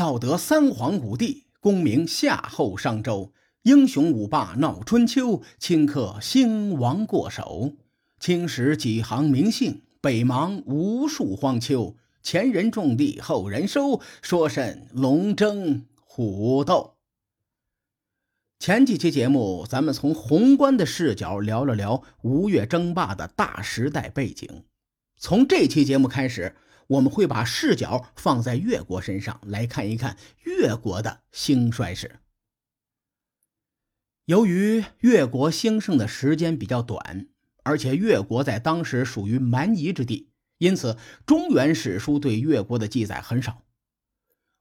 道德三皇五帝，功名夏后商周，英雄五霸闹春秋，顷刻兴亡过手。青史几行名姓，北邙无数荒丘。前人种地，后人收，说甚龙争虎斗？前几期节目，咱们从宏观的视角聊了聊吴越争霸的大时代背景。从这期节目开始。我们会把视角放在越国身上来看一看越国的兴衰史。由于越国兴盛的时间比较短，而且越国在当时属于蛮夷之地，因此中原史书对越国的记载很少。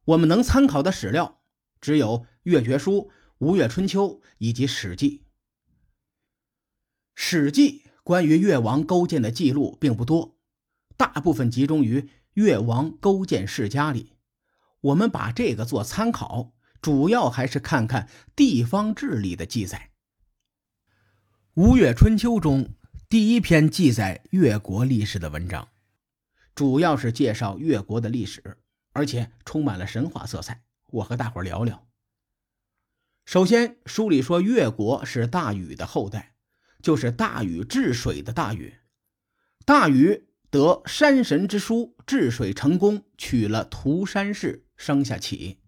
我们能参考的史料只有《越绝书》《吴越春秋》以及《史记》。《史记》关于越王勾践的记录并不多，大部分集中于。越王勾践世家里，我们把这个做参考，主要还是看看地方志里的记载。《吴越春秋》中第一篇记载越国历史的文章，主要是介绍越国的历史，而且充满了神话色彩。我和大伙聊聊。首先，书里说越国是大禹的后代，就是大禹治水的大禹。大禹。得山神之书，治水成功，娶了涂山氏，生下启。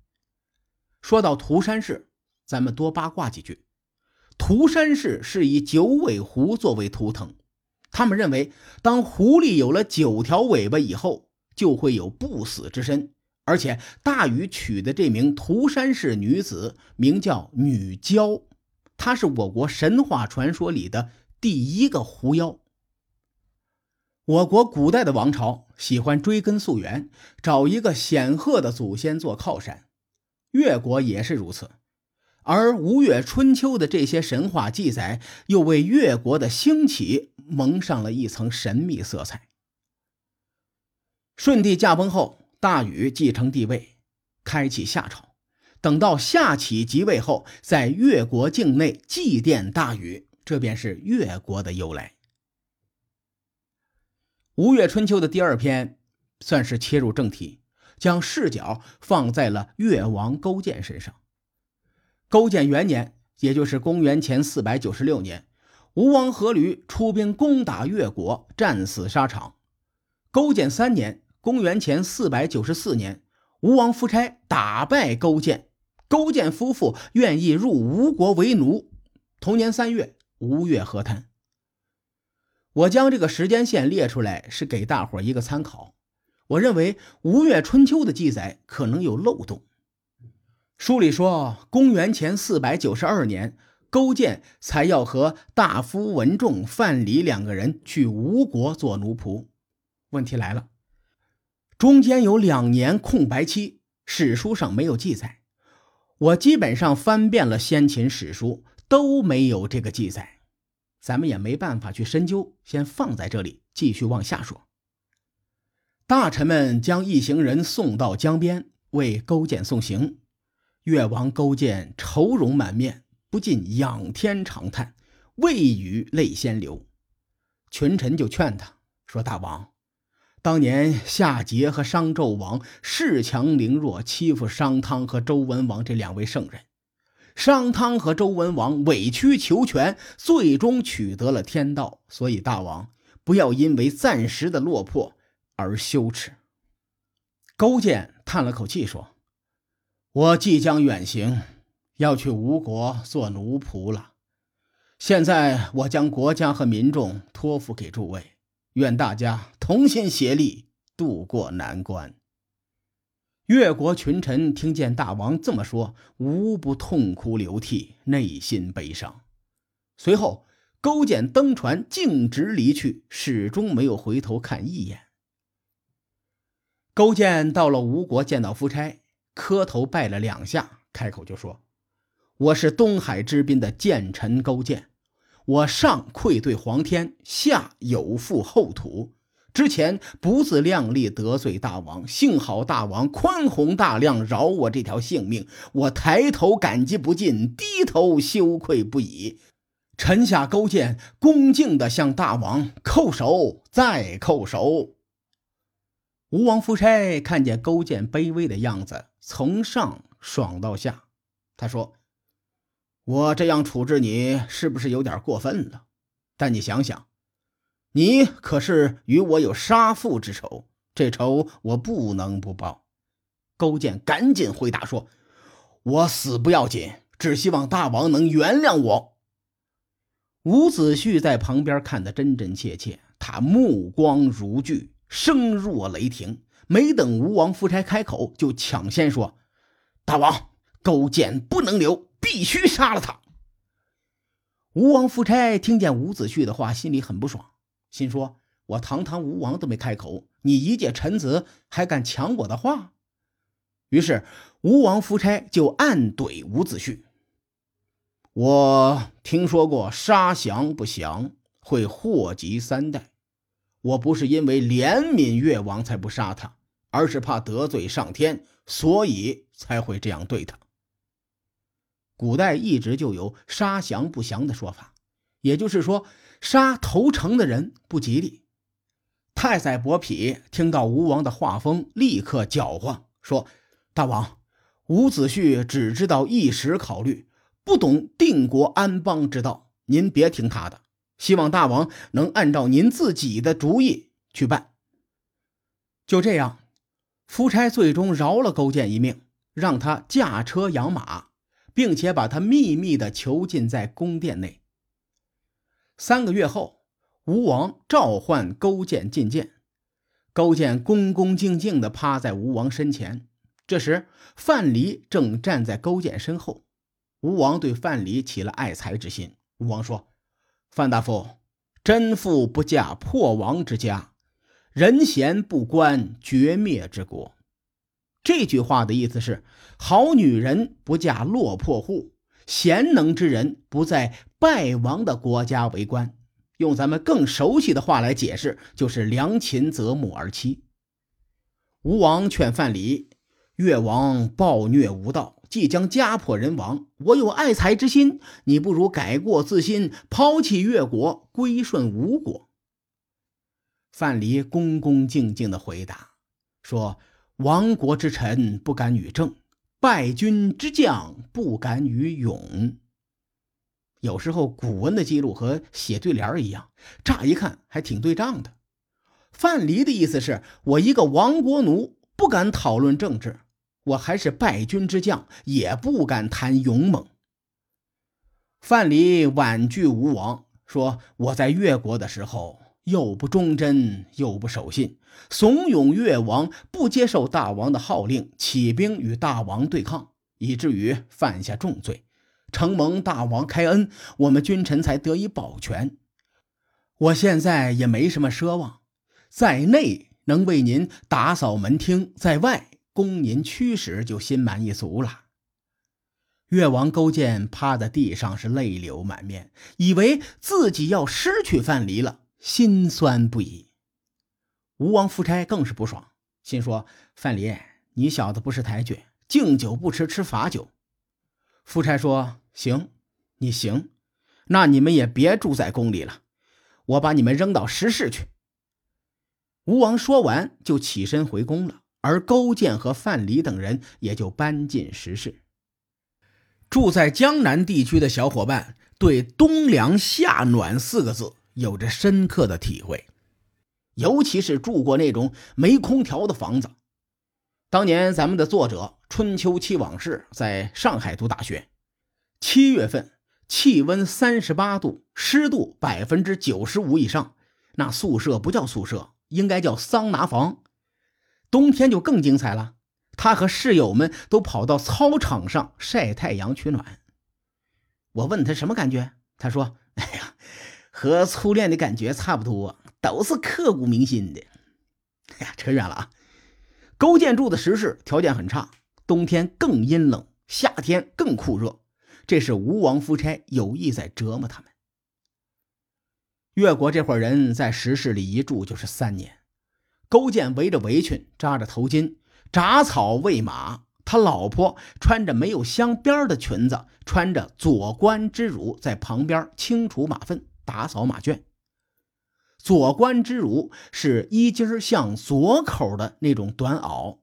说到涂山氏，咱们多八卦几句。涂山氏是以九尾狐作为图腾，他们认为，当狐狸有了九条尾巴以后，就会有不死之身。而且大禹娶的这名涂山氏女子名叫女娇，她是我国神话传说里的第一个狐妖。我国古代的王朝喜欢追根溯源，找一个显赫的祖先做靠山，越国也是如此。而吴越春秋的这些神话记载，又为越国的兴起蒙上了一层神秘色彩。舜帝驾崩后，大禹继承帝位，开启夏朝。等到夏启即位后，在越国境内祭奠大禹，这便是越国的由来。《吴越春秋》的第二篇算是切入正题，将视角放在了越王勾践身上。勾践元年，也就是公元前四百九十六年，吴王阖闾出兵攻打越国，战死沙场。勾践三年，公元前四百九十四年，吴王夫差打败勾践，勾践夫妇愿意入吴国为奴。同年三月，吴越和谈。我将这个时间线列出来，是给大伙一个参考。我认为《吴越春秋》的记载可能有漏洞。书里说，公元前四百九十二年，勾践才要和大夫文仲、范蠡两个人去吴国做奴仆。问题来了，中间有两年空白期，史书上没有记载。我基本上翻遍了先秦史书，都没有这个记载。咱们也没办法去深究，先放在这里，继续往下说。大臣们将一行人送到江边，为勾践送行。越王勾践愁容满面，不禁仰天长叹，未语泪先流。群臣就劝他说：“大王，当年夏桀和商纣王恃强凌弱，欺负商汤和周文王这两位圣人。”商汤和周文王委曲求全，最终取得了天道。所以大王不要因为暂时的落魄而羞耻。勾践叹了口气说：“我即将远行，要去吴国做奴仆了。现在我将国家和民众托付给诸位，愿大家同心协力，渡过难关。”越国群臣听见大王这么说，无不痛哭流涕，内心悲伤。随后，勾践登船径直离去，始终没有回头看一眼。勾践到了吴国，见到夫差，磕头拜了两下，开口就说：“我是东海之滨的谏臣勾践，我上愧对皇天，下有负后土。”之前不自量力得罪大王，幸好大王宽宏大量，饶我这条性命。我抬头感激不尽，低头羞愧不已。臣下勾践恭敬地向大王叩首，再叩首。吴王夫差看见勾践卑微的样子，从上爽到下，他说：“我这样处置你，是不是有点过分了？但你想想，你可是与我有杀父之仇，这仇我不能不报。”勾践赶紧回答说：“我死不要紧，只希望大王能原谅我。”伍子胥在旁边看得真真切切，他目光如炬。声若雷霆，没等吴王夫差开口，就抢先说：“大王，勾践不能留，必须杀了他。”吴王夫差听见伍子胥的话，心里很不爽，心说：“我堂堂吴王都没开口，你一介臣子还敢抢我的话？”于是吴王夫差就暗怼伍子胥：“我听说过杀降不降会祸及三代。”我不是因为怜悯越王才不杀他，而是怕得罪上天，所以才会这样对他。古代一直就有杀降不降的说法，也就是说，杀投诚的人不吉利。太宰伯嚭听到吴王的话锋，立刻搅和说：“大王，伍子胥只知道一时考虑，不懂定国安邦之道，您别听他的。”希望大王能按照您自己的主意去办。就这样，夫差最终饶了勾践一命，让他驾车养马，并且把他秘密的囚禁在宫殿内。三个月后，吴王召唤勾践觐见，勾践恭恭敬敬地趴在吴王身前。这时，范蠡正站在勾践身后。吴王对范蠡起了爱才之心。吴王说。范大夫，真妇不嫁破亡之家，人贤不关绝灭之国。这句话的意思是：好女人不嫁落魄户，贤能之人不在败亡的国家为官。用咱们更熟悉的话来解释，就是良禽择木而栖。吴王劝范蠡：越王暴虐无道。即将家破人亡，我有爱才之心，你不如改过自新，抛弃越国，归顺吴国。范蠡恭恭敬敬的回答说：“亡国之臣不敢与政，败军之将不敢与勇。”有时候古文的记录和写对联一样，乍一看还挺对仗的。范蠡的意思是我一个亡国奴，不敢讨论政治。我还是败军之将，也不敢谈勇猛。范蠡婉拒吴王，说：“我在越国的时候，又不忠贞，又不守信，怂恿越王不接受大王的号令，起兵与大王对抗，以至于犯下重罪。承蒙大王开恩，我们君臣才得以保全。我现在也没什么奢望，在内能为您打扫门厅，在外。”供您驱使，就心满意足了。越王勾践趴在地上，是泪流满面，以为自己要失去范蠡了，心酸不已。吴王夫差更是不爽，心说：“范蠡，你小子不识抬举，敬酒不吃吃罚酒。”夫差说：“行，你行，那你们也别住在宫里了，我把你们扔到石室去。”吴王说完，就起身回宫了。而勾践和范蠡等人也就搬进石室。住在江南地区的小伙伴对“冬凉夏暖”四个字有着深刻的体会，尤其是住过那种没空调的房子。当年咱们的作者《春秋七往事》在上海读大学，七月份气温三十八度，湿度百分之九十五以上，那宿舍不叫宿舍，应该叫桑拿房。冬天就更精彩了，他和室友们都跑到操场上晒太阳取暖。我问他什么感觉，他说：“哎呀，和初恋的感觉差不多，都是刻骨铭心的。”哎呀，扯远了啊！勾践住的石室条件很差，冬天更阴冷，夏天更酷热，这是吴王夫差有意在折磨他们。越国这伙人在石室里一住就是三年。勾践围着围裙，扎着头巾，铡草喂马。他老婆穿着没有镶边的裙子，穿着左官之辱，在旁边清除马粪、打扫马圈。左官之儒是衣襟向左口的那种短袄，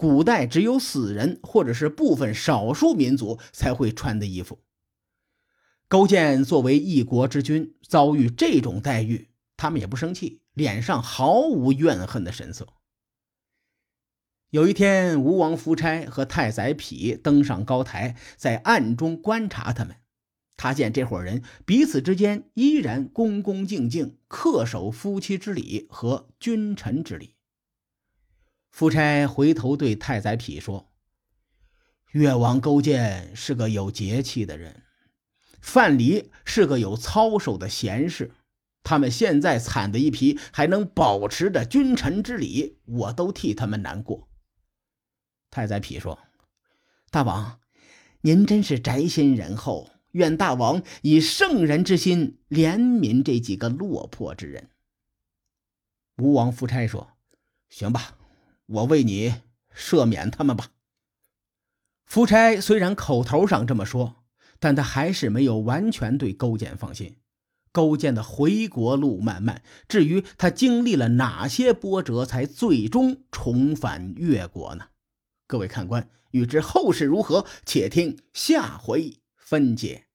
古代只有死人或者是部分少数民族才会穿的衣服。勾践作为一国之君，遭遇这种待遇，他们也不生气，脸上毫无怨恨的神色。有一天，吴王夫差和太宰匹登上高台，在暗中观察他们。他见这伙人彼此之间依然恭恭敬敬，恪守夫妻之礼和君臣之礼。夫差回头对太宰匹说：“越王勾践是个有节气的人，范蠡是个有操守的贤士。他们现在惨的一批，还能保持着君臣之礼，我都替他们难过。”太宰匹说：“大王，您真是宅心仁厚，愿大王以圣人之心怜悯这几个落魄之人。”吴王夫差说：“行吧，我为你赦免他们吧。”夫差虽然口头上这么说，但他还是没有完全对勾践放心。勾践的回国路漫漫，至于他经历了哪些波折，才最终重返越国呢？各位看官，欲知后事如何，且听下回分解。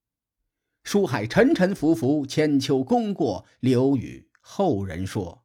书海沉沉浮浮，千秋功过留与后人说。